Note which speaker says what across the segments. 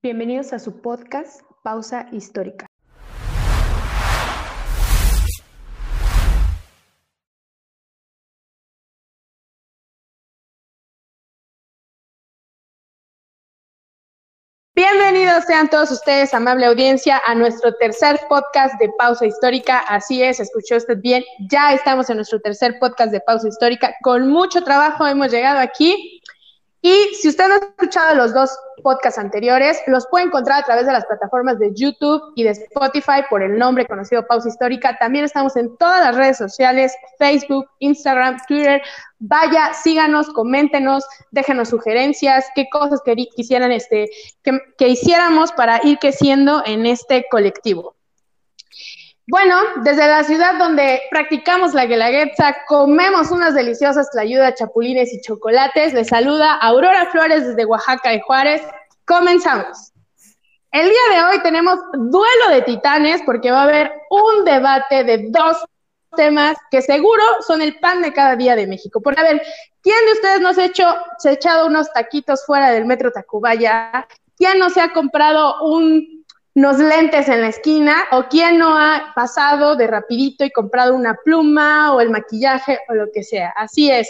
Speaker 1: Bienvenidos a su podcast Pausa Histórica. Bienvenidos sean todos ustedes, amable audiencia, a nuestro tercer podcast de Pausa Histórica. Así es, escuchó usted bien, ya estamos en nuestro tercer podcast de Pausa Histórica. Con mucho trabajo hemos llegado aquí y si usted no ha escuchado los dos podcasts anteriores, los puede encontrar a través de las plataformas de YouTube y de Spotify por el nombre conocido Pausa Histórica. También estamos en todas las redes sociales, Facebook, Instagram, Twitter. Vaya, síganos, coméntenos, déjenos sugerencias, qué cosas quisieran este, que, que hiciéramos para ir creciendo en este colectivo. Bueno, desde la ciudad donde practicamos la guelaguetza, comemos unas deliciosas tlayudas, chapulines y chocolates, les saluda Aurora Flores desde Oaxaca y Juárez. Comenzamos. El día de hoy tenemos duelo de titanes porque va a haber un debate de dos temas que seguro son el pan de cada día de México. Porque, a ver, ¿quién de ustedes no se ha, se ha echado unos taquitos fuera del metro Tacubaya? ¿Quién no se ha comprado un unos lentes en la esquina, o quién no ha pasado de rapidito y comprado una pluma o el maquillaje o lo que sea. Así es.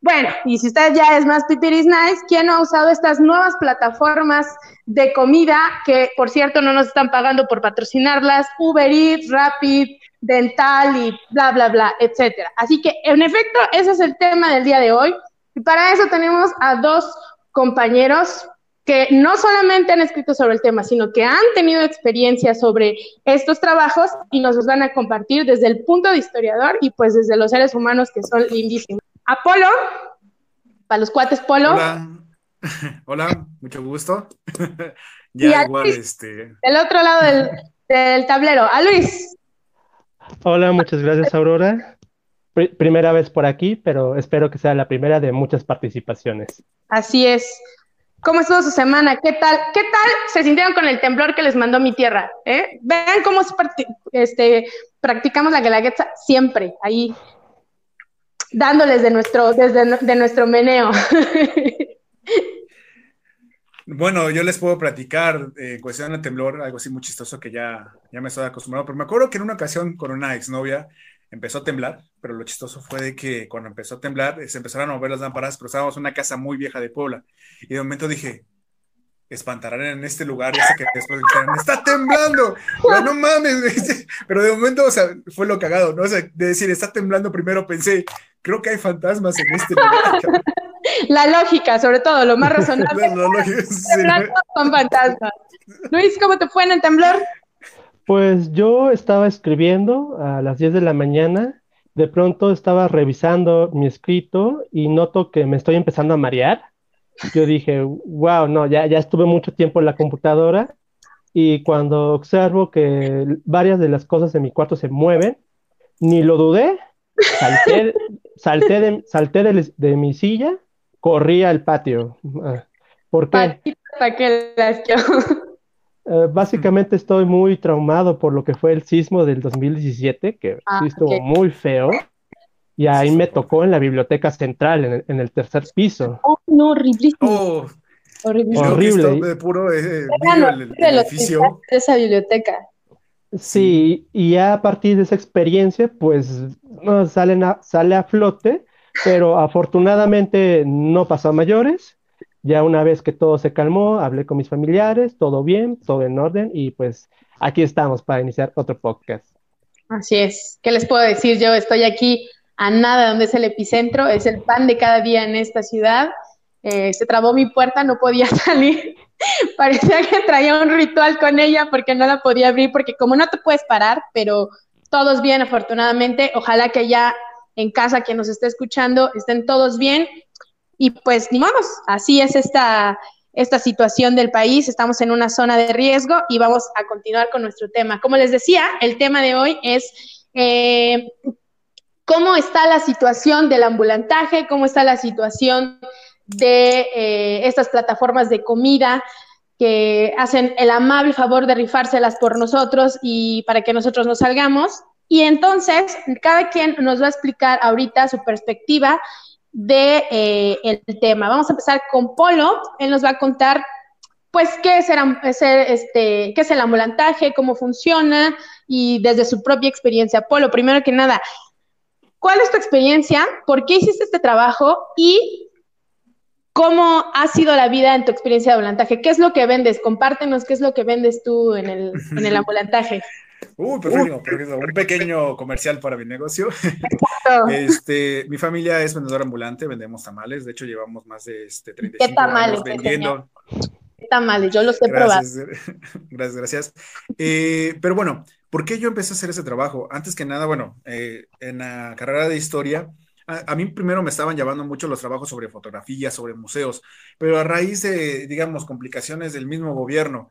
Speaker 1: Bueno, y si usted ya es más pipiris nice, ¿quién no ha usado estas nuevas plataformas de comida que, por cierto, no nos están pagando por patrocinarlas? Uber Eats, Rapid, Dental y bla, bla, bla, etcétera. Así que, en efecto, ese es el tema del día de hoy. Y para eso tenemos a dos compañeros que no solamente han escrito sobre el tema, sino que han tenido experiencia sobre estos trabajos y nos los van a compartir desde el punto de historiador y pues desde los seres humanos que son lindísimos. Apolo, para los cuates Polo.
Speaker 2: Hola, Hola mucho gusto. ya igual, este.
Speaker 1: Del otro lado del, del, tablero, a Luis.
Speaker 3: Hola, muchas gracias, Aurora. primera vez por aquí, pero espero que sea la primera de muchas participaciones.
Speaker 1: Así es. ¿Cómo estuvo su semana? ¿Qué tal? ¿Qué tal se sintieron con el temblor que les mandó mi tierra? ¿Eh? Vean cómo este, practicamos la guelaguetza siempre, ahí, dándoles de nuestro, desde de nuestro meneo.
Speaker 2: Bueno, yo les puedo platicar eh, cuestión del temblor, algo así muy chistoso que ya, ya me estoy acostumbrado, pero me acuerdo que en una ocasión con una exnovia empezó a temblar, pero lo chistoso fue de que cuando empezó a temblar se empezaron a mover las lámparas, pero estábamos en una casa muy vieja de Puebla y de momento dije, espantarán en este lugar, ese que después dijeron, está temblando, pero no mames, pero de momento, o sea, fue lo cagado, ¿no? O sea, de decir, está temblando primero pensé, creo que hay fantasmas en este lugar.
Speaker 1: La lógica, sobre todo, lo más razonable. La, lógica, Son fantasmas. Luis, ¿cómo te fue en el temblor?
Speaker 3: Pues yo estaba escribiendo a las 10 de la mañana, de pronto estaba revisando mi escrito y noto que me estoy empezando a marear. Yo dije, wow, no, ya, ya estuve mucho tiempo en la computadora y cuando observo que varias de las cosas de mi cuarto se mueven, ni lo dudé, salté, salté, de, salté de, mi silla, corrí al patio. Ah, ¿Por qué? Eh, básicamente estoy muy traumado por lo que fue el sismo del 2017, que ah, sí estuvo muy feo. Y ahí me tocó en la biblioteca central, en el, tercer piso.
Speaker 1: Oh, no, horrible. Oh,
Speaker 2: horrible. horrible. De puro eh, el, edificio.
Speaker 1: esa biblioteca.
Speaker 3: Sí, y ya a partir de esa experiencia, pues no, salen sale a flote, pero afortunadamente no pasó a mayores ya una vez que todo se calmó, hablé con mis familiares, todo bien, todo en orden y pues aquí estamos para iniciar otro podcast.
Speaker 1: Así es. ¿Qué les puedo decir? Yo estoy aquí a nada donde es el epicentro, es el pan de cada día en esta ciudad. Eh, se trabó mi puerta, no podía salir. Parecía que traía un ritual con ella porque no la podía abrir, porque como no te puedes parar, pero todos bien, afortunadamente. Ojalá que ya en casa, quien nos esté escuchando, estén todos bien y pues ni vamos, así es esta, esta situación del país, estamos en una zona de riesgo y vamos a continuar con nuestro tema. Como les decía, el tema de hoy es eh, cómo está la situación del ambulantaje, cómo está la situación de eh, estas plataformas de comida que hacen el amable favor de rifárselas por nosotros y para que nosotros nos salgamos. Y entonces, cada quien nos va a explicar ahorita su perspectiva de eh, el tema. Vamos a empezar con Polo. Él nos va a contar pues, qué es, este, qué es el ambulantaje, cómo funciona y desde su propia experiencia. Polo, primero que nada, ¿cuál es tu experiencia? ¿Por qué hiciste este trabajo? Y ¿Cómo ha sido la vida en tu experiencia de ambulantaje? ¿Qué es lo que vendes? Compártenos qué es lo que vendes tú en el, en el ambulantaje.
Speaker 2: Uy, perfecto, perfecto. Un pequeño comercial para mi negocio. Este, mi familia es vendedora ambulante, vendemos tamales. De hecho, llevamos más de este, 35
Speaker 1: ¿Qué tamales,
Speaker 2: años vendiendo.
Speaker 1: ¿Qué tamales? Yo los he
Speaker 2: gracias, Gracias, gracias. Eh, pero bueno, ¿por qué yo empecé a hacer ese trabajo? Antes que nada, bueno, eh, en la carrera de historia, a, mí primero me estaban llamando mucho los trabajos sobre fotografía, sobre museos, pero a raíz de, digamos, complicaciones del mismo gobierno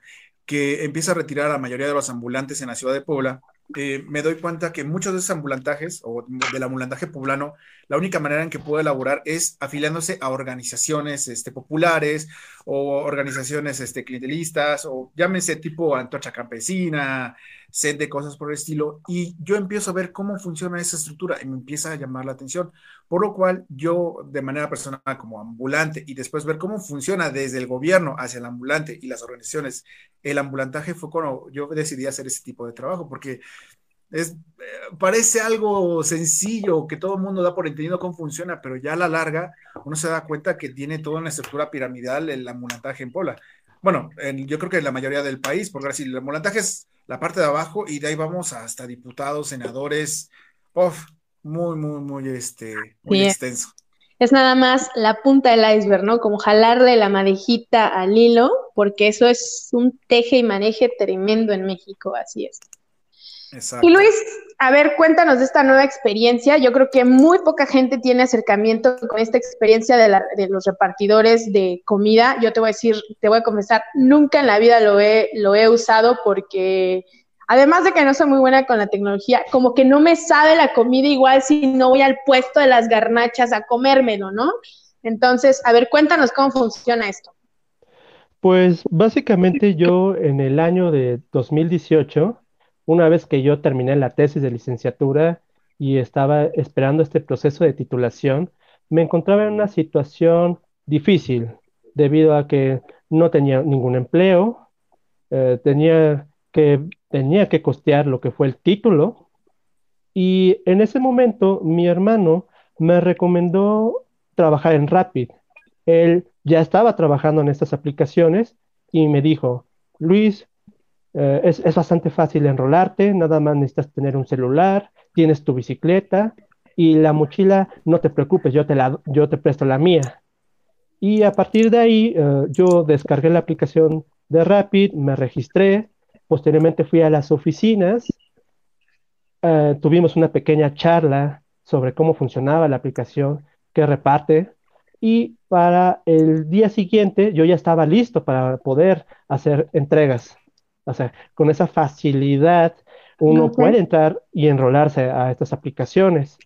Speaker 2: que empieza a retirar a la mayoría de los ambulantes en la ciudad de Puebla, eh, me doy cuenta que muchos de esos ambulantajes o del ambulantaje poblano, la única manera en que puedo elaborar es afiliándose a organizaciones este, populares o organizaciones este, clientelistas o llámese tipo Antorcha Campesina, set de cosas por el estilo. Y yo empiezo a ver cómo funciona esa estructura y me empieza a llamar la atención. Por lo cual yo de manera personal como ambulante y después ver cómo funciona desde el gobierno hacia el ambulante y las organizaciones, el ambulantaje fue cuando yo decidí hacer ese tipo de trabajo porque es, eh, parece algo sencillo, que todo el mundo da por entendido cómo funciona, pero ya a la larga uno se da cuenta que tiene toda una estructura piramidal el ambulantaje en Pola. Bueno, yo creo que en la mayoría del país, porque así el ambulantaje es la parte de abajo y de ahí vamos hasta diputados, senadores, uf, muy, muy, muy, este, muy extenso.
Speaker 1: Es nada más la punta del iceberg, ¿no? Como jalarle la madejita al hilo, porque eso es un teje y maneje tremendo en México, así es. Y Luis, a ver, cuéntanos de esta nueva experiencia. Yo creo que muy poca gente tiene acercamiento con esta experiencia de, los repartidores de comida. Yo te voy a decir, te voy a confesar, nunca en la vida lo he, lo he usado porque, además de que no soy muy buena con la tecnología, como que no me sabe la comida igual si no voy al puesto de las garnachas a comérmelo, ¿no? Entonces, a ver, cuéntanos cómo funciona esto.
Speaker 3: Pues básicamente yo en el año de 2018 una vez que yo terminé la tesis de licenciatura y estaba esperando este proceso de titulación, me encontraba en una situación difícil debido a que no tenía ningún empleo, eh, tenía, que, tenía que costear lo que fue el título y en ese momento mi hermano me recomendó trabajar en Rapid. Él ya estaba trabajando en estas aplicaciones y me dijo, Luis, eh, es, bastante fácil enrolarte, nada más necesitas tener un celular, tienes tu bicicleta y la mochila, no te preocupes, yo te, la, yo te presto la mía. Y a partir de ahí, eh, yo descargué la aplicación de Rapid, me registré, posteriormente fui a las oficinas, eh, tuvimos una pequeña charla sobre cómo funcionaba la aplicación que reparte y para el día siguiente yo ya estaba listo para poder hacer entregas. O sea, con esa facilidad uno puede entrar y enrolarse a estas aplicaciones.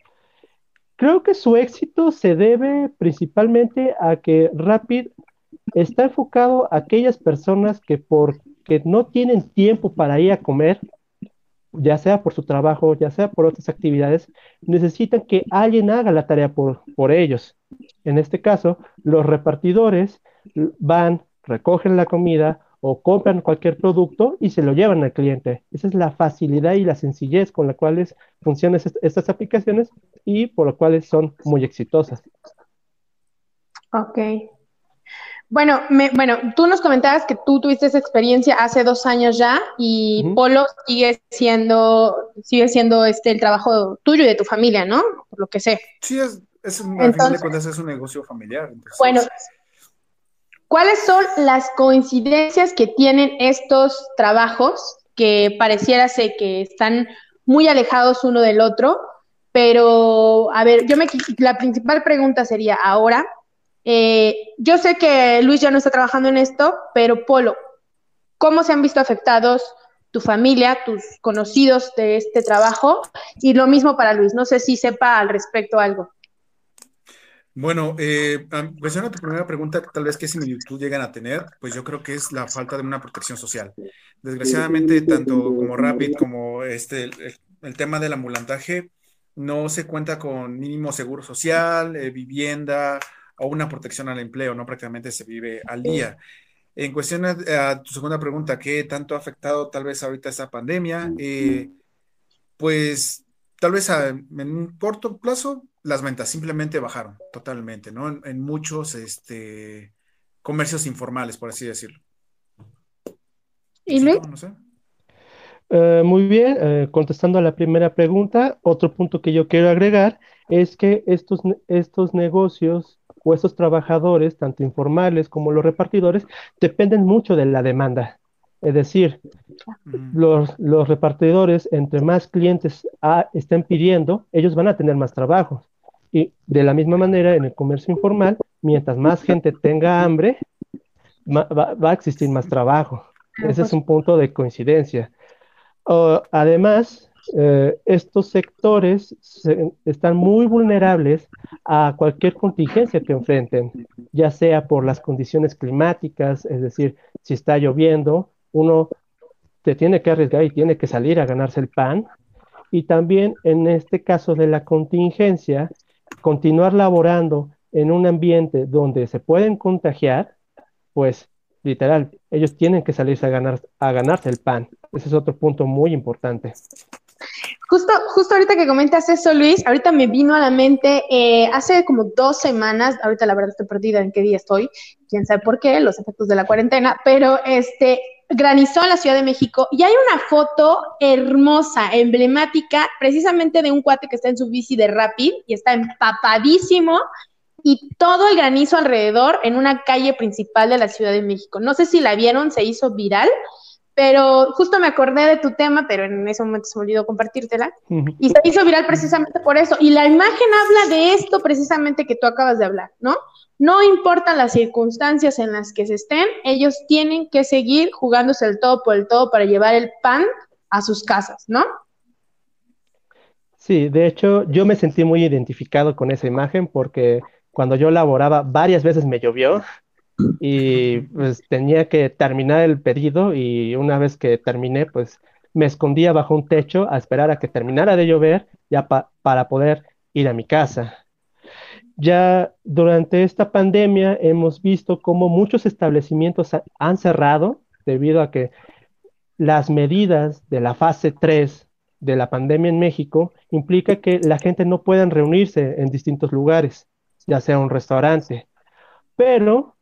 Speaker 3: Creo que su éxito se debe principalmente a que Rapid está enfocado a aquellas personas que porque no tienen tiempo para ir a comer, ya sea por su trabajo, ya sea por otras actividades, necesitan que alguien haga la tarea por, por ellos. En este caso, los repartidores van, recogen la comida, o compran cualquier producto y se lo llevan al cliente. Esa es la facilidad y la sencillez con la cuales funcionan estas aplicaciones y por lo cuales son muy exitosas.
Speaker 1: Ok. Bueno, bueno, tú nos comentabas que tú tuviste esa experiencia hace dos años ya y Polo sigue siendo, sigue siendo este el trabajo tuyo y de tu familia, ¿no? Por lo que sé.
Speaker 2: Sí, es, es un, al final de cuentas es un negocio familiar.
Speaker 1: bueno, ¿Cuáles son las coincidencias que tienen estos trabajos que pareciera ser que están muy alejados uno del otro? Pero, a ver, yo me, la principal pregunta sería ahora, eh, yo sé que Luis ya no está trabajando en esto, pero Polo, ¿cómo se han visto afectados tu familia, tus conocidos de este trabajo? Y lo mismo para Luis, no sé si sepa al respecto algo.
Speaker 2: Bueno, eh, pues tu primera pregunta, tal vez qué similitud llegan a tener, pues yo creo que es la falta de una protección social. Desgraciadamente, tanto como Rapid como este, el, tema del ambulantaje, no se cuenta con mínimo seguro social, eh, vivienda o una protección al empleo, no prácticamente se vive al día. En cuestión a, tu segunda pregunta, ¿qué tanto ha afectado tal vez ahorita esta pandemia? Eh, pues tal vez en un corto plazo las ventas simplemente bajaron totalmente, ¿no? En, muchos este, comercios informales, por así decirlo.
Speaker 1: ¿Y Luis?
Speaker 3: Eh, muy bien, eh, contestando a la primera pregunta, otro punto que yo quiero agregar es que estos, estos negocios o estos trabajadores, tanto informales como los repartidores, dependen mucho de la demanda. Es decir, los, los, repartidores, entre más clientes estén pidiendo, ellos van a tener más trabajo. Y de la misma manera, en el comercio informal, mientras más gente tenga hambre, va, a existir más trabajo. Ese es un punto de coincidencia. además, eh, estos sectores están muy vulnerables a cualquier contingencia que enfrenten, ya sea por las condiciones climáticas, es decir, si está lloviendo, uno te tiene que arriesgar y tiene que salir a ganarse el pan. Y también en este caso de la contingencia, continuar laborando en un ambiente donde se pueden contagiar, pues literal, ellos tienen que salirse a, ganar, a ganarse el pan. Ese es otro punto muy importante.
Speaker 1: Justo, justo ahorita que comentas eso, Luis, ahorita me vino a la mente, eh, hace como dos semanas, ahorita la verdad estoy perdida en qué día estoy, quién sabe por qué, los efectos de la cuarentena, pero este, granizó en la Ciudad de México y hay una foto hermosa, emblemática, precisamente de un cuate que está en su bici de Rapid y está empapadísimo y todo el granizo alrededor en una calle principal de la Ciudad de México. No sé si la vieron, se hizo viral pero justo me acordé de tu tema, pero en ese momento se me olvidó compartírtela. Y se hizo viral precisamente por eso. Y la imagen habla de esto precisamente que tú acabas de hablar, ¿no? No importan las circunstancias en las que se estén, ellos tienen que seguir jugándose el todo por el todo para llevar el pan a sus casas, ¿no?
Speaker 3: Sí, de hecho, yo me sentí muy identificado con esa imagen porque cuando yo laboraba varias veces me llovió y pues tenía que terminar el pedido y una vez que terminé, pues me escondía bajo un techo a esperar a que terminara de llover ya para poder ir a mi casa. Ya durante esta pandemia hemos visto cómo muchos establecimientos han cerrado debido a que las medidas de la fase 3 de la pandemia en México implica que la gente no pueda reunirse en distintos lugares, ya sea un restaurante. Pero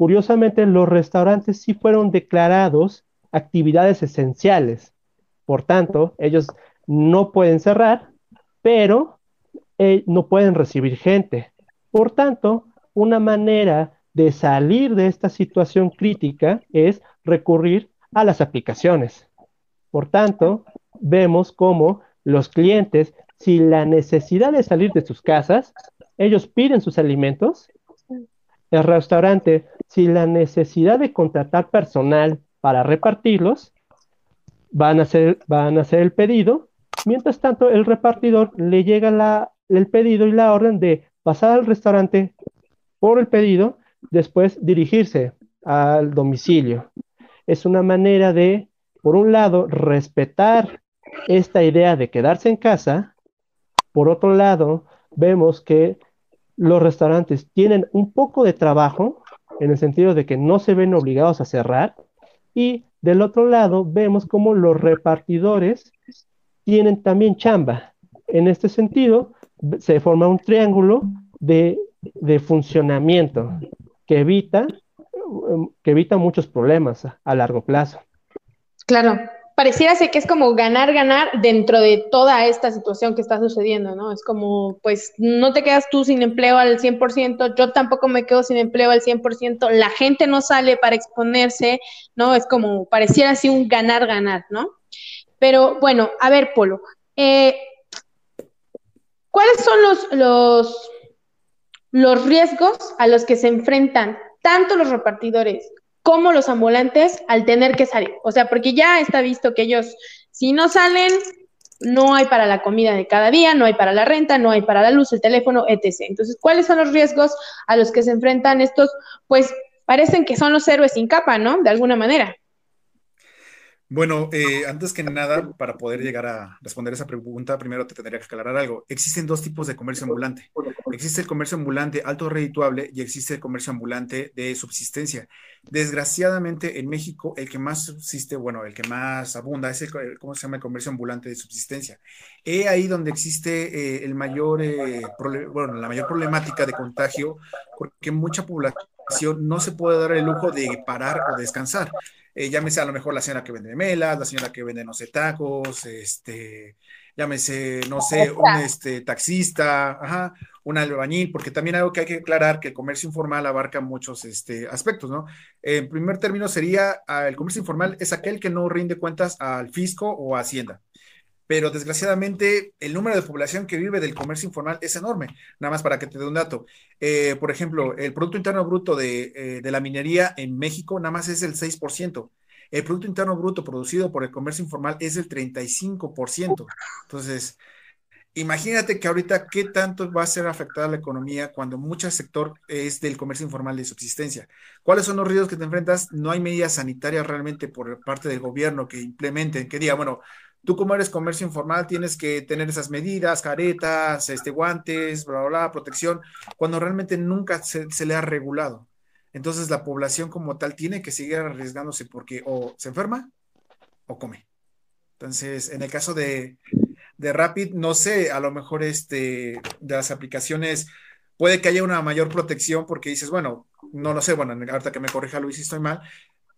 Speaker 3: Curiosamente, los restaurantes sí fueron declarados actividades esenciales. Por tanto, ellos no pueden cerrar, pero eh, no pueden recibir gente. Por tanto, una manera de salir de esta situación crítica es recurrir a las aplicaciones. Por tanto, vemos cómo los clientes, si la necesidad de salir de sus casas, ellos piden sus alimentos el restaurante, si la necesidad de contratar personal para repartirlos, van a hacer, van a hacer el pedido. Mientras tanto, el repartidor le llega la, el pedido y la orden de pasar al restaurante por el pedido, después dirigirse al domicilio. Es una manera de, por un lado, respetar esta idea de quedarse en casa. Por otro lado, vemos que los restaurantes tienen un poco de trabajo en el sentido de que no se ven obligados a cerrar y del otro lado vemos como los repartidores tienen también chamba. En este sentido, se forma un triángulo de, funcionamiento que evita, que evita muchos problemas a largo plazo.
Speaker 1: Claro, pareciera ser que es como ganar, ganar dentro de toda esta situación que está sucediendo, ¿no? Es como, pues, no te quedas tú sin empleo al 100%, yo tampoco me quedo sin empleo al 100%, la gente no sale para exponerse, ¿no? Es como, pareciera así un ganar, ganar, ¿no? Pero bueno, a ver, Polo, eh, ¿cuáles son los, los, los riesgos a los que se enfrentan tanto los repartidores como los ambulantes al tener que salir. O sea, porque ya está visto que ellos, si no salen, no hay para la comida de cada día, no hay para la renta, no hay para la luz, el teléfono, etc. Entonces, ¿cuáles son los riesgos a los que se enfrentan estos? Pues parecen que son los héroes sin capa, ¿no? De alguna manera.
Speaker 2: Bueno, eh, antes que nada, para poder llegar a responder esa pregunta, primero te tendría que aclarar algo. Existen dos tipos de comercio ambulante. Existe el comercio ambulante alto redituable y existe el comercio ambulante de subsistencia. Desgraciadamente, en México, el que más subsiste, bueno, el que más abunda es el, ¿cómo se llama? El comercio ambulante de subsistencia. Es ahí donde existe eh, el mayor, eh, bueno, la mayor problemática de contagio, porque mucha población no se puede dar el lujo de parar o descansar eh, llámese a lo mejor la señora que vende melas, la señora que vende, no sé, tacos, este, llámese, no sé, un este, taxista, ajá, un albañil, porque también algo que hay que aclarar que el comercio informal abarca muchos este, aspectos, ¿no? En primer término sería, ah, el comercio informal es aquel que no rinde cuentas al fisco o a Hacienda pero desgraciadamente el número de población que vive del comercio informal es enorme. Nada más para que te dé un dato. Eh, por ejemplo, el Producto Interno Bruto de, eh, de, la minería en México nada más es el 6%. El Producto Interno Bruto producido por el comercio informal es el 35%. Entonces, imagínate que ahorita qué tanto va a ser afectada la economía cuando mucho sector es del comercio informal de subsistencia. ¿Cuáles son los riesgos que te enfrentas? No hay medidas sanitarias realmente por parte del gobierno que implementen, que diga, bueno, Tú como eres comercio informal tienes que tener esas medidas, caretas, este, guantes, bla, bla, bla, protección, cuando realmente nunca se, le ha regulado. Entonces la población como tal tiene que seguir arriesgándose porque o se enferma o come. Entonces, en el caso de, de Rapid, no sé, a lo mejor este, de las aplicaciones puede que haya una mayor protección porque dices, bueno, no lo sé, bueno, ahorita que me corrija Luis si estoy mal,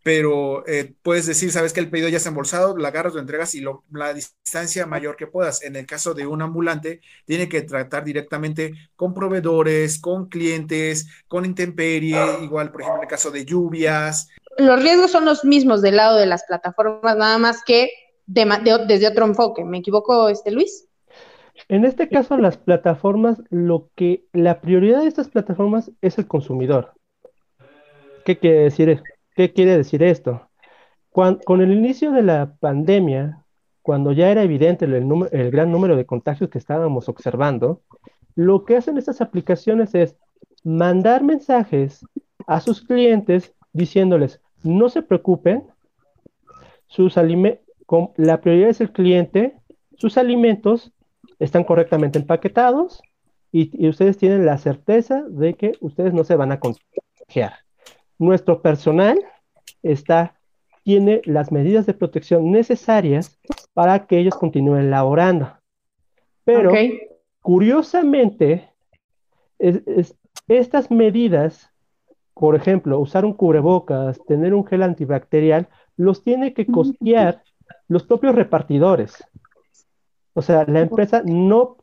Speaker 2: pero eh, puedes decir, sabes que el pedido ya está embolsado, la agarras, lo entregas y lo, la distancia mayor que puedas. En el caso de un ambulante, tiene que tratar directamente con proveedores, con clientes, con intemperie, igual, por ejemplo, en el caso de lluvias.
Speaker 1: Los riesgos son los mismos del lado de las plataformas, nada más que desde otro enfoque. ¿Me equivoco, este Luis?
Speaker 3: En este caso, las plataformas, lo que la prioridad de estas plataformas es el consumidor. ¿Qué quiere decir eso? ¿Qué quiere decir esto? con el inicio de la pandemia, cuando ya era evidente el, gran número de contagios que estábamos observando, lo que hacen estas aplicaciones es mandar mensajes a sus clientes diciéndoles, no se preocupen, sus la prioridad es el cliente, sus alimentos están correctamente empaquetados y ustedes tienen la certeza de que ustedes no se van a contagiar nuestro personal está, tiene las medidas de protección necesarias para que ellos continúen laborando. Pero, curiosamente, estas medidas, por ejemplo, usar un cubrebocas, tener un gel antibacterial, los tiene que costear los propios repartidores. O sea, la empresa no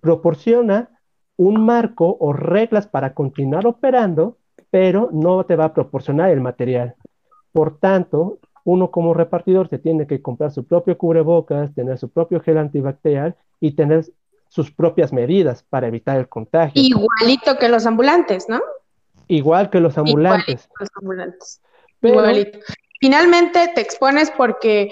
Speaker 3: proporciona un marco o reglas para continuar operando pero no te va a proporcionar el material. Por tanto, uno como repartidor se tiene que comprar su propio cubrebocas, tener su propio gel antibacterial y tener sus propias medidas para evitar el contagio.
Speaker 1: Igualito que los ambulantes, ¿no?
Speaker 3: Igual que los ambulantes.
Speaker 1: los ambulantes. Igualito. Finalmente te expones porque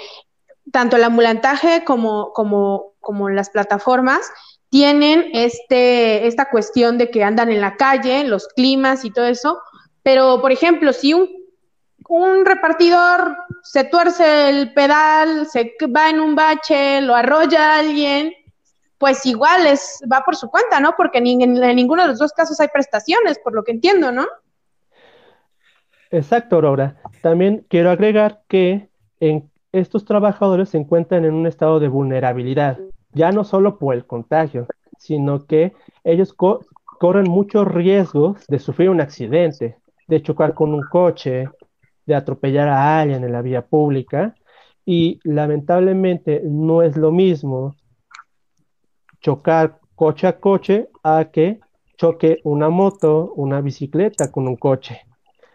Speaker 1: tanto el ambulantaje como, como, como las plataformas tienen este, esta cuestión de que andan en la calle, los climas y todo eso, pero por ejemplo, si un, repartidor se tuerce el pedal, se va en un bache, lo arrolla alguien, pues igual es, va por su cuenta, ¿no? Porque en, en ninguno de los dos casos hay prestaciones, por lo que entiendo, ¿no?
Speaker 3: Exacto, Aurora. También quiero agregar que en estos trabajadores se encuentran en un estado de vulnerabilidad ya no solo por el contagio, sino que ellos corren muchos riesgos de sufrir un accidente, de chocar con un coche, de atropellar a alguien en la vía pública, y lamentablemente no es lo mismo chocar coche a coche a que choque una moto, una bicicleta con un coche.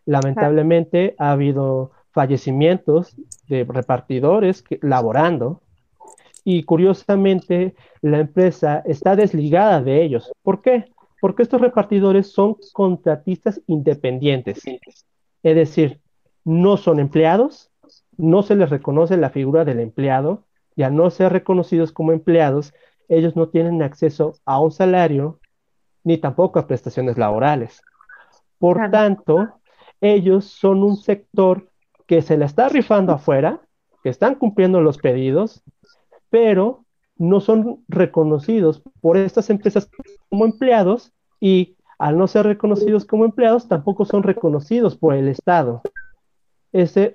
Speaker 3: Lamentablemente ha habido fallecimientos de repartidores que, laborando y curiosamente la empresa está desligada de ellos. ¿Por qué? Porque estos repartidores son contratistas independientes. Es decir, no son empleados, no se les reconoce la figura del empleado y al no ser reconocidos como empleados, ellos no tienen acceso a un salario ni tampoco a prestaciones laborales. Por tanto, ellos son un sector que se la está rifando afuera que están cumpliendo los pedidos, pero no son reconocidos por estas empresas como empleados y al no ser reconocidos como empleados, tampoco son reconocidos por el Estado. Ese,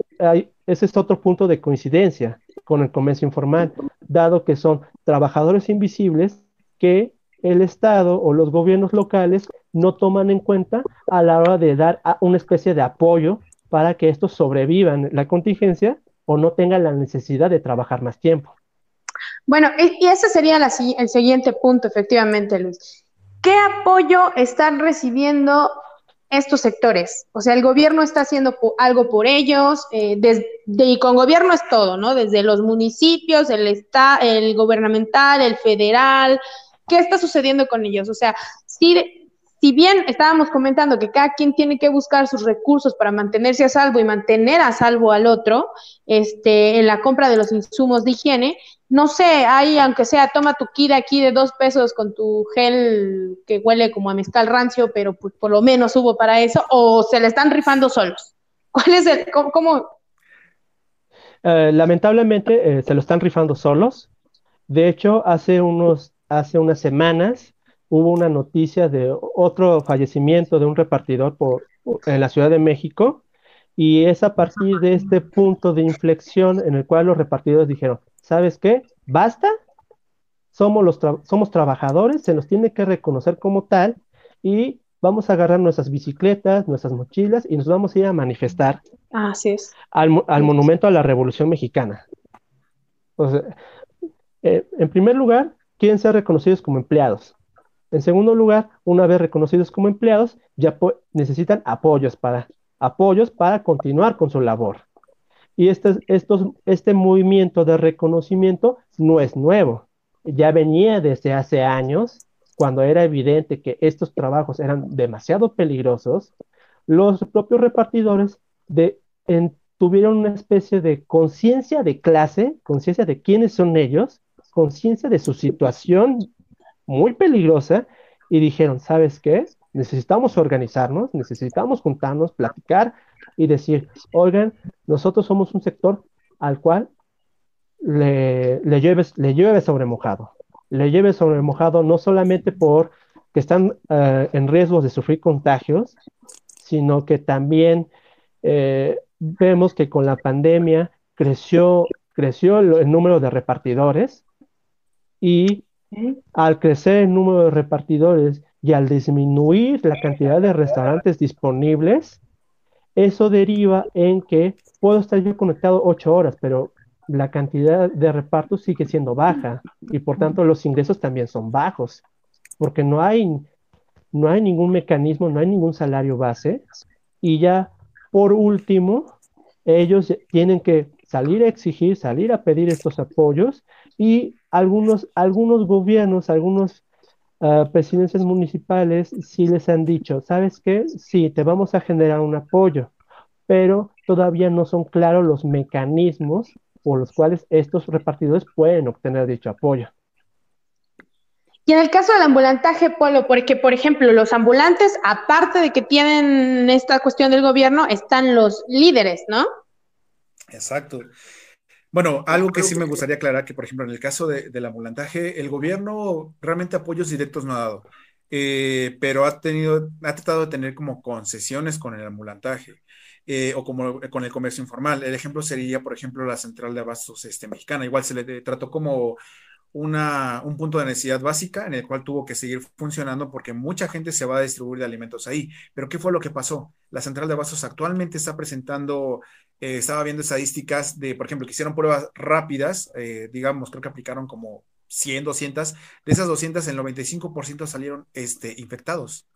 Speaker 3: ese es otro punto de coincidencia con el comercio informal, dado que son trabajadores invisibles que el Estado o los gobiernos locales no toman en cuenta a la hora de dar una especie de apoyo para que estos sobrevivan la contingencia o no tengan la necesidad de trabajar más tiempo.
Speaker 1: Bueno, y ese sería el siguiente punto, efectivamente, Luis. ¿Qué apoyo están recibiendo estos sectores? O sea, el gobierno está haciendo algo por ellos, eh, y con gobierno es todo, ¿no? Desde los municipios, el, el gubernamental, el federal, ¿qué está sucediendo con ellos? O sea, si si bien estábamos comentando que cada quien tiene que buscar sus recursos para mantenerse a salvo y mantener a salvo al otro, este, en la compra de los insumos de higiene, no sé, hay, aunque sea, toma tu kit aquí de dos pesos con tu gel que huele como a mezcal rancio, pero pues, por lo menos hubo para eso, o se le están rifando solos. ¿Cuál es el, cómo?
Speaker 3: Eh, lamentablemente eh, se lo están rifando solos. De hecho, hace unos, hace unas semanas hubo una noticia de otro fallecimiento de un repartidor por, en la Ciudad de México y es a partir de este punto de inflexión en el cual los repartidores dijeron, ¿sabes qué? ¿Basta? Somos, los somos trabajadores, se nos tiene que reconocer como tal y vamos a agarrar nuestras bicicletas, nuestras mochilas y nos vamos a ir a manifestar
Speaker 1: Así es.
Speaker 3: al, monumento a la Revolución Mexicana. Eh, en primer lugar, quieren ser reconocidos como empleados. En segundo lugar, una vez reconocidos como empleados, ya necesitan apoyos para, apoyos para continuar con su labor. Y este, estos, este movimiento de reconocimiento no es nuevo, ya venía desde hace años, cuando era evidente que estos trabajos eran demasiado peligrosos, los propios repartidores tuvieron una especie de conciencia de clase, conciencia de quiénes son ellos, conciencia de su situación muy peligrosa y dijeron, ¿sabes qué? Necesitamos organizarnos, necesitamos juntarnos, platicar y decir, oigan, nosotros somos un sector al cual le, le, lleves, le llueve sobre mojado. Le lleve sobre mojado no solamente por que están eh, en riesgo de sufrir contagios, sino que también eh, vemos que con la pandemia creció, creció el número de repartidores y al crecer el número de repartidores y al disminuir la cantidad de restaurantes disponibles, eso deriva en que puedo estar yo conectado ocho horas, pero la cantidad de repartos sigue siendo baja y por tanto los ingresos también son bajos, porque no hay, no hay ningún mecanismo, no hay ningún salario base y ya por último, ellos tienen que salir a exigir, salir a pedir estos apoyos y algunos, algunos gobiernos, algunos uh, presidencias municipales sí les han dicho, ¿sabes qué? Sí, te vamos a generar un apoyo, pero todavía no son claros los mecanismos por los cuales estos repartidores pueden obtener dicho apoyo.
Speaker 1: Y en el caso del ambulantaje, Polo, porque, por ejemplo, los ambulantes, aparte de que tienen esta cuestión del gobierno, están los líderes, ¿no?
Speaker 2: Exacto. Bueno, algo que sí me gustaría aclarar, que por ejemplo en el caso del ambulantaje, el gobierno realmente apoyos directos no ha dado, eh, pero ha tenido, ha tratado de tener como concesiones con el ambulantaje. Eh, o como con el comercio informal. El ejemplo sería, por ejemplo, la central de abastos este, mexicana. Igual se le trató como una, un punto de necesidad básica en el cual tuvo que seguir funcionando porque mucha gente se va a distribuir de alimentos ahí. Pero ¿qué fue lo que pasó? La central de abastos actualmente está presentando eh, estaba viendo estadísticas de, por ejemplo, que hicieron pruebas rápidas, eh, digamos, creo que aplicaron como 100, 200, de esas 200, el 95% salieron este, infectados.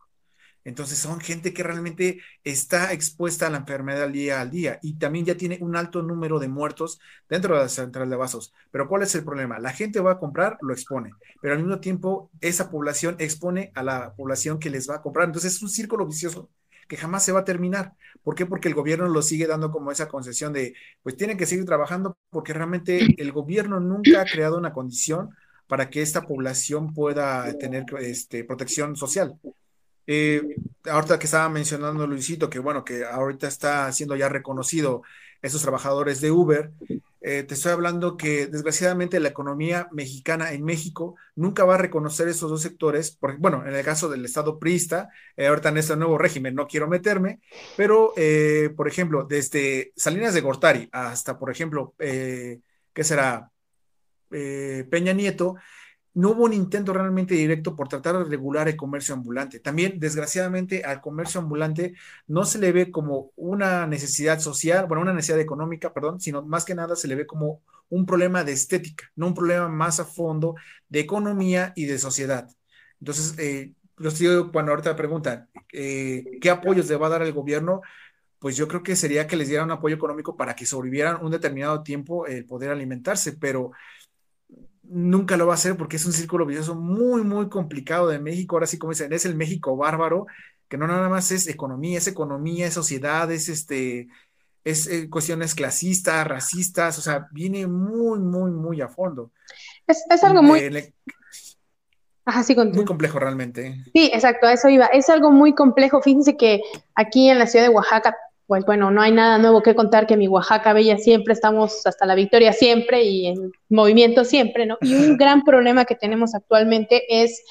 Speaker 2: Entonces son gente que realmente está expuesta a la enfermedad al día al día y también ya tiene un alto número de muertos dentro de la central de vasos. Pero ¿cuál es el problema? La gente va a comprar, lo expone, pero al mismo tiempo esa población expone a la población que les va a comprar. Entonces es un círculo vicioso que jamás se va a terminar. ¿Por qué? Porque el gobierno lo sigue dando como esa concesión de, pues tienen que seguir trabajando porque realmente el gobierno nunca ha creado una condición para que esta población pueda tener este, protección social. Eh, ahorita que estaba mencionando Luisito, que bueno, que ahorita está siendo ya reconocido esos trabajadores de Uber, eh, te estoy hablando que desgraciadamente la economía mexicana en México nunca va a reconocer esos dos sectores, porque, bueno, en el caso del Estado priista, eh, ahorita en este nuevo régimen no quiero meterme, pero, eh, por ejemplo, desde Salinas de Gortari hasta, por ejemplo, ¿qué será? Peña Nieto, no hubo un intento realmente directo por tratar de regular el comercio ambulante. También, desgraciadamente, al comercio ambulante no se le ve como una necesidad social, bueno, una necesidad económica, perdón, sino más que nada se le ve como un problema de estética, no un problema más a fondo de economía y de sociedad. Entonces, eh, los digo, cuando ahorita preguntan, eh, ¿qué apoyos le va a dar el gobierno? Pues yo creo que sería que les diera un apoyo económico para que sobrevivieran un determinado tiempo el poder alimentarse, pero nunca lo va a hacer porque es un círculo vicioso muy, muy complicado de México. Ahora sí, como dicen, es el México bárbaro, que no nada más es economía, es economía, es sociedad, es este, es eh, cuestiones clasistas, racistas, o sea, viene muy, muy, muy a fondo.
Speaker 1: Es, algo muy... Ajá, sí,
Speaker 2: muy complejo realmente.
Speaker 1: Sí, exacto, a eso iba. Es algo muy complejo. Fíjense que aquí en la ciudad de Oaxaca pues bueno, no hay nada nuevo que contar que mi Oaxaca Bella siempre estamos hasta la victoria siempre y en movimiento siempre, ¿no? Y un gran problema que tenemos actualmente es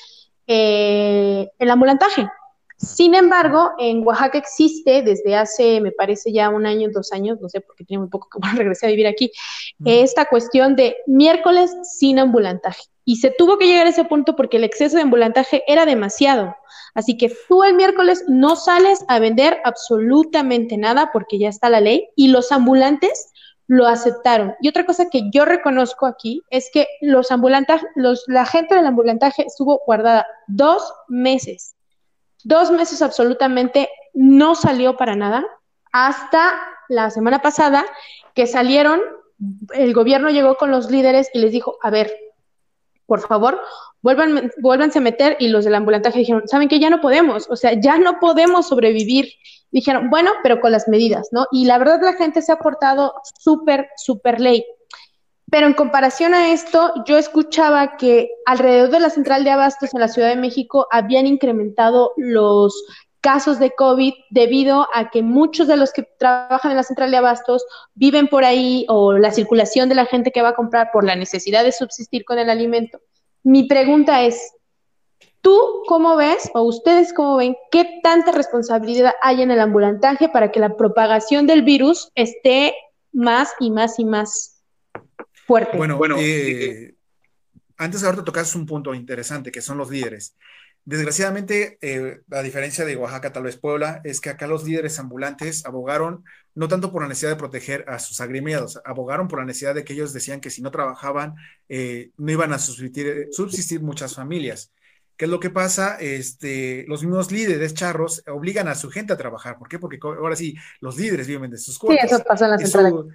Speaker 1: eh, el ambulantaje. Sin embargo, en Oaxaca existe desde hace, me parece ya un año, dos años, no sé, porque tiene muy poco que regresé a vivir aquí, esta cuestión de miércoles sin ambulantaje. Y se tuvo que llegar a ese punto porque el exceso de ambulantaje era demasiado. Así que tú el miércoles no sales a vender absolutamente nada porque ya está la ley y los ambulantes lo aceptaron. Y otra cosa que yo reconozco aquí es que los ambulantes, los, la gente del ambulantaje estuvo guardada dos meses. Dos meses absolutamente no salió para nada hasta la semana pasada que salieron, el gobierno llegó con los líderes y les dijo, a ver, por favor, vuelvan, vuélvanse a meter y los del ambulantaje dijeron, ¿saben que Ya no podemos, o sea, ya no podemos sobrevivir. Dijeron, bueno, pero con las medidas, ¿no? Y la verdad la gente se ha portado súper, súper ley. Pero en comparación a esto, yo escuchaba que alrededor de la central de abastos en la Ciudad de México habían incrementado los casos de COVID debido a que muchos de los que trabajan en la central de abastos viven por ahí o la circulación de la gente que va a comprar por la necesidad de subsistir con el alimento. Mi pregunta es, ¿tú cómo ves o ustedes cómo ven qué tanta responsabilidad hay en el ambulantaje para que la propagación del virus esté más y más y más fuerte?
Speaker 2: Bueno, bueno, eh, antes ahorita tocas un punto interesante que son los líderes. Desgraciadamente, eh, a diferencia de Oaxaca, tal vez Puebla, es que acá los líderes ambulantes abogaron no tanto por la necesidad de proteger a sus agremiados, abogaron por la necesidad de que ellos decían que si no trabajaban, eh, no iban a subsistir, subsistir, muchas familias. ¿Qué es lo que pasa? Este, los mismos líderes charros obligan a su gente a trabajar. ¿Por qué? Porque ahora sí, los líderes viven de sus cuotas.
Speaker 1: Sí, eso pasa en la central.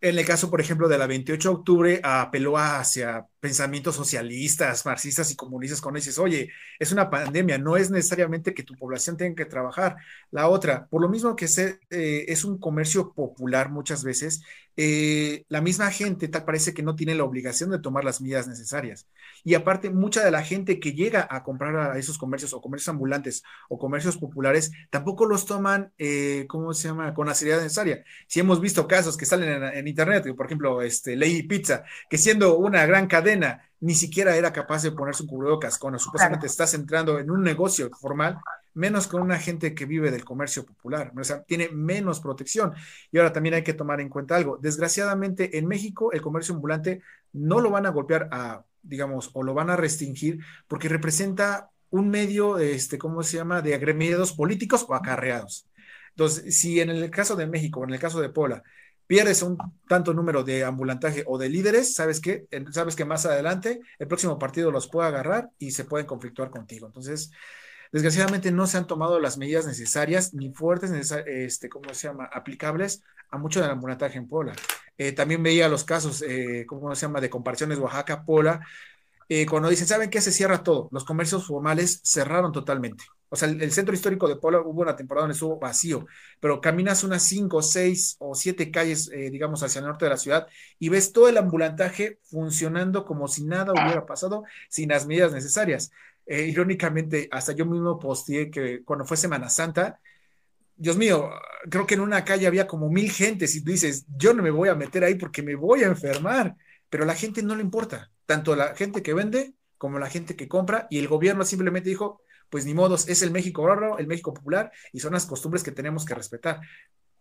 Speaker 2: En el caso, por ejemplo, de la 28 de octubre, apeló hacia pensamientos socialistas, marxistas y comunistas, cuando dices, oye, es una pandemia, no es necesariamente que tu población tenga que trabajar. La otra, por lo mismo que eh, es un comercio popular muchas veces, eh, la misma gente tal parece que no tiene la obligación de tomar las medidas necesarias. Y aparte, mucha de la gente que llega a comprar a esos comercios o comercios ambulantes o comercios populares, tampoco los toman, eh, ¿cómo se llama?, con la seriedad necesaria. Si hemos visto casos que salen en, internet, por ejemplo, este, Lady Pizza, que siendo una gran cadena, ni siquiera era capaz de ponerse un cubrebocas, cuando supuestamente estás entrando en un negocio formal, menos con una gente que vive del comercio popular, o sea, tiene menos protección. Y ahora también hay que tomar en cuenta algo. Desgraciadamente, en México, el comercio ambulante no lo van a golpear a, digamos, o lo van a restringir porque representa un medio, este, ¿cómo se llama?, de agremiados políticos o acarreados. Entonces, si en el caso de México o en el caso de Pola pierdes un tanto número de ambulantaje o de líderes, ¿sabes qué? Sabes que más adelante el próximo partido los puede agarrar y se pueden conflictuar contigo. Entonces, Desgraciadamente no se han tomado las medidas necesarias ni fuertes, este, ¿cómo se llama?, aplicables a mucho del ambulantaje en Puebla. Eh, también veía los casos, eh, ¿cómo se llama?, de comparaciones Oaxaca-Puebla, eh, cuando dicen, ¿saben qué? Se cierra todo. Los comercios formales cerraron totalmente. O sea, el, centro histórico de Puebla hubo una temporada donde estuvo vacío, pero caminas unas cinco, seis o siete calles, digamos, hacia el norte de la ciudad y ves todo el ambulantaje funcionando como si nada hubiera pasado sin las medidas necesarias. Eh, irónicamente, hasta yo mismo posteé que cuando fue Semana Santa, Dios mío, creo que en una calle había como mil gentes y tú dices, yo no me voy a meter ahí porque me voy a enfermar, pero a la gente no le importa, tanto la gente que vende como la gente que compra y el gobierno simplemente dijo, pues ni modos, es el México raro, el México popular y son las costumbres que tenemos que respetar.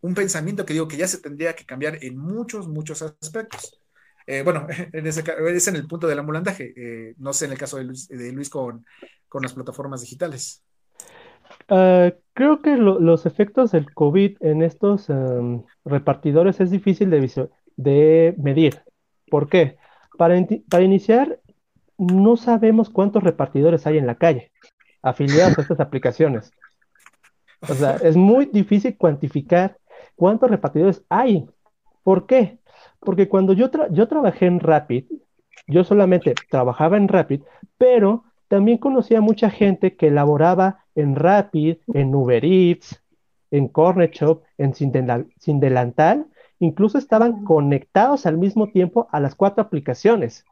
Speaker 2: Un pensamiento que digo que ya se tendría que cambiar en muchos, muchos aspectos. Eh, bueno, en ese, es en el punto del ambulantaje, eh, no sé en el caso de Luis, con, con, las plataformas digitales.
Speaker 3: Ah, creo que los efectos del COVID en estos em, repartidores es difícil de, de medir. ¿Por qué? Para, para iniciar, no sabemos cuántos repartidores hay en la calle afiliados a estas aplicaciones. O sea, es muy difícil cuantificar cuántos repartidores hay. ¿Por qué? Porque cuando yo, yo trabajé en Rapid, yo solamente trabajaba en Rapid, pero también conocía mucha gente que laboraba en Rapid, en Uber Eats, en Corner Shop, en Sin, Delantal, incluso estaban conectados al mismo tiempo a las cuatro aplicaciones.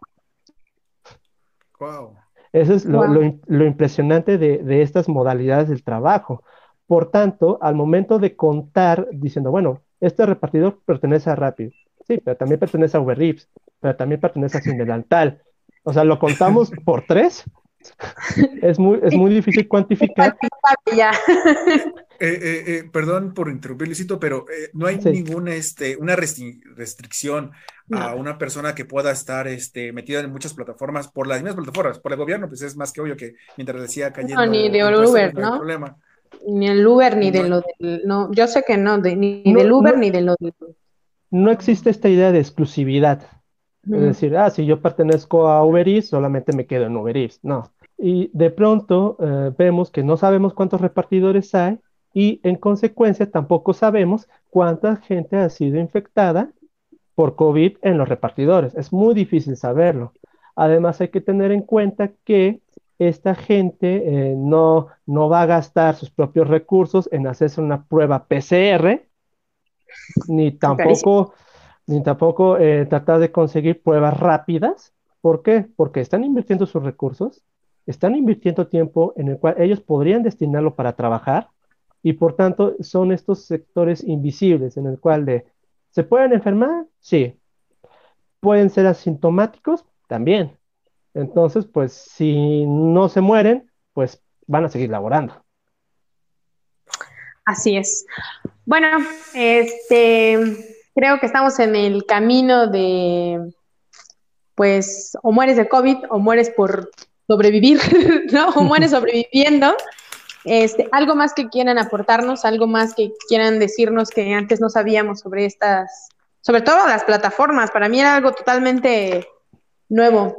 Speaker 2: Wow.
Speaker 3: Eso es lo, impresionante de, estas modalidades del trabajo. Por tanto, al momento de contar, diciendo, bueno, este repartidor pertenece a Rapid, sí, pero también pertenece a Uber Eats, pero también pertenece a Sin Delantal. O sea, lo contamos por tres es muy, es muy difícil cuantificar.
Speaker 2: Eh, eh, eh, perdón por interrumpir, Luisito, pero no hay ninguna este, una restricción a una persona que pueda estar este, metida en muchas plataformas por las mismas plataformas, por el gobierno, pues es más que obvio que mientras decía cayendo.
Speaker 1: No, ni de Uber, ¿no? Ni el Uber, ni de lo del. No, yo sé que no, ni del Uber, ni de lo del.
Speaker 3: No existe esta idea de exclusividad. Es decir, ah, si yo pertenezco a Uber Eats, solamente me quedo en Uber Eats. No. Y de pronto eh, vemos que no sabemos cuántos repartidores hay y en consecuencia tampoco sabemos cuánta gente ha sido infectada por COVID en los repartidores. Es muy difícil saberlo. Además hay que tener en cuenta que esta gente eh, no, no va a gastar sus propios recursos en hacerse una prueba PCR, ni tampoco ni tampoco eh, tratar de conseguir pruebas rápidas. ¿Por qué? Porque están invirtiendo sus recursos, están invirtiendo tiempo en el cual ellos podrían destinarlo para trabajar y por tanto son estos sectores invisibles en el cual de, ¿se pueden enfermar? Sí. ¿Pueden ser asintomáticos? También. Entonces, pues si no se mueren, pues van a seguir laborando.
Speaker 1: Así es. Bueno, este, creo que estamos en el camino de, pues, o mueres de COVID o mueres por sobrevivir, ¿no? O mueres sobreviviendo. Este, algo más que quieran aportarnos, algo más que quieran decirnos que antes no sabíamos sobre estas, sobre todo las plataformas. Para mí era algo totalmente nuevo.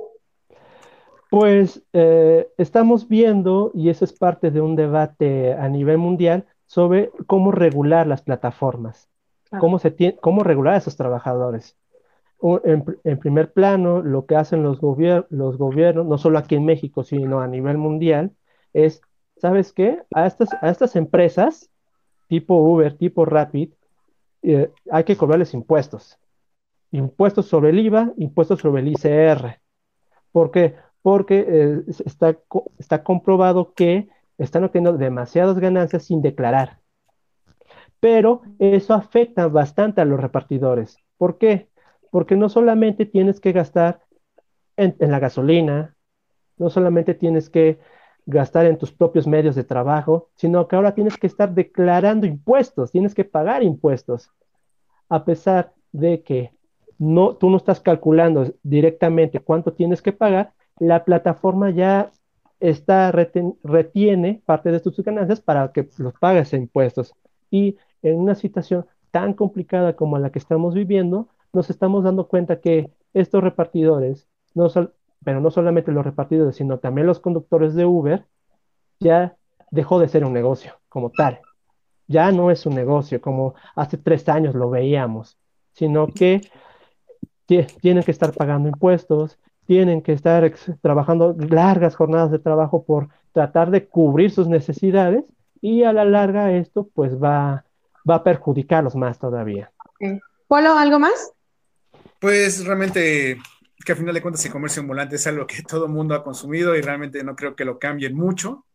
Speaker 3: Pues eh, estamos viendo, y eso es parte de un debate a nivel mundial, sobre cómo regular las plataformas cómo, se cómo regular a esos trabajadores. En, primer plano, lo que hacen los, los gobiernos, no solo aquí en México, sino a nivel mundial, es, ¿sabes qué? A estas, a estas empresas, tipo Uber, tipo Rapid, eh, hay que cobrarles impuestos. Impuestos sobre el IVA, impuestos sobre el ICR. ¿Por qué? Porque eh, está, está comprobado que están obteniendo demasiadas ganancias sin declarar pero eso afecta bastante a los repartidores. ¿Por qué? Porque no solamente tienes que gastar en, la gasolina, no solamente tienes que gastar en tus propios medios de trabajo, sino que ahora tienes que estar declarando impuestos, tienes que pagar impuestos. A pesar de que no, tú no estás calculando directamente cuánto tienes que pagar, la plataforma ya está retiene parte de tus ganancias para que los pagues impuestos. Y en una situación tan complicada como la que estamos viviendo, nos estamos dando cuenta que estos repartidores, no pero no solamente los repartidores, sino también los conductores de Uber, ya dejó de ser un negocio como tal. Ya no es un negocio como hace tres años lo veíamos, sino que tienen que estar pagando impuestos, tienen que estar trabajando largas jornadas de trabajo por tratar de cubrir sus necesidades y a la larga esto pues va va a perjudicarlos más todavía.
Speaker 1: ¿Polo, algo más?
Speaker 2: Pues realmente que a final de cuentas el comercio ambulante es algo que todo el mundo ha consumido y realmente no creo que lo cambien mucho.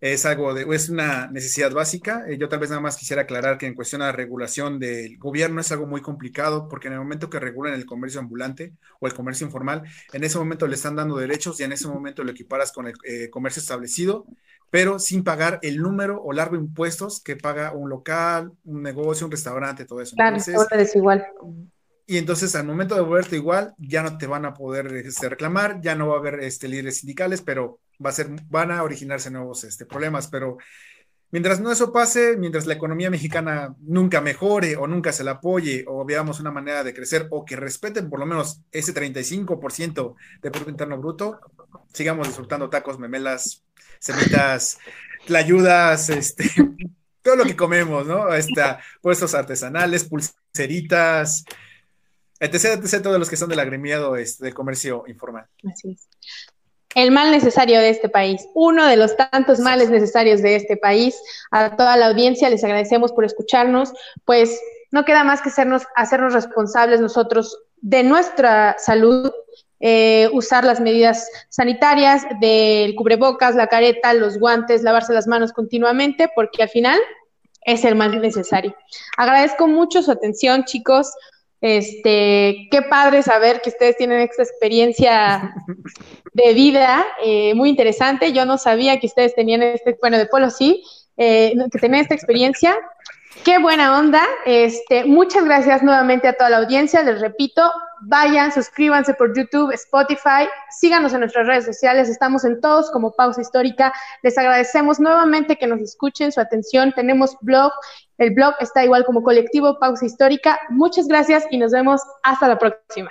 Speaker 2: es algo de, es una necesidad básica. Eh, yo tal vez nada más quisiera aclarar que en cuestión de la regulación del gobierno es algo muy complicado porque en el momento que regulan el comercio ambulante o el comercio informal, en ese momento le están dando derechos y en ese momento lo equiparas con el eh, comercio establecido, pero sin pagar el número o largo impuestos que paga un local, un negocio, un restaurante, todo eso.
Speaker 1: Claro, es igual.
Speaker 2: Y entonces al momento de volverte igual, ya no te van a poder este, reclamar, ya no va a haber este, líderes sindicales, pero va a ser, van a originarse nuevos este, problemas. Pero mientras no eso pase, mientras la economía mexicana nunca mejore o nunca se la apoye o veamos una manera de crecer o que respeten por lo menos ese 35% de Producto Interno Bruto, sigamos disfrutando tacos, memelas, semitas, tlayudas, este, todo lo que comemos, ¿no? Está, puestos artesanales, pulseritas, etc, etc, todos los que son del agremiado este, comercio informal.
Speaker 1: Así es. El mal necesario de este país, uno de los tantos males necesarios de este país. A toda la audiencia les agradecemos por escucharnos, pues no queda más que hacernos, hacernos responsables nosotros de nuestra salud, eh, usar las medidas sanitarias del cubrebocas, la careta, los guantes, lavarse las manos continuamente, porque al final es el mal necesario. Agradezco mucho su atención, chicos. Este, qué padre saber que ustedes tienen esta experiencia de vida eh, muy interesante. Yo no sabía que ustedes tenían este, bueno, de Polo sí, eh, que tenían esta experiencia. Qué buena onda. Este, muchas gracias nuevamente a toda la audiencia. Les repito, vayan, suscríbanse por YouTube, Spotify, síganos en nuestras redes sociales. Estamos en todos como Pausa Histórica. Les agradecemos nuevamente que nos escuchen, su atención. Tenemos blog. El blog está igual como colectivo Pausa Histórica. Muchas gracias y nos vemos hasta la próxima.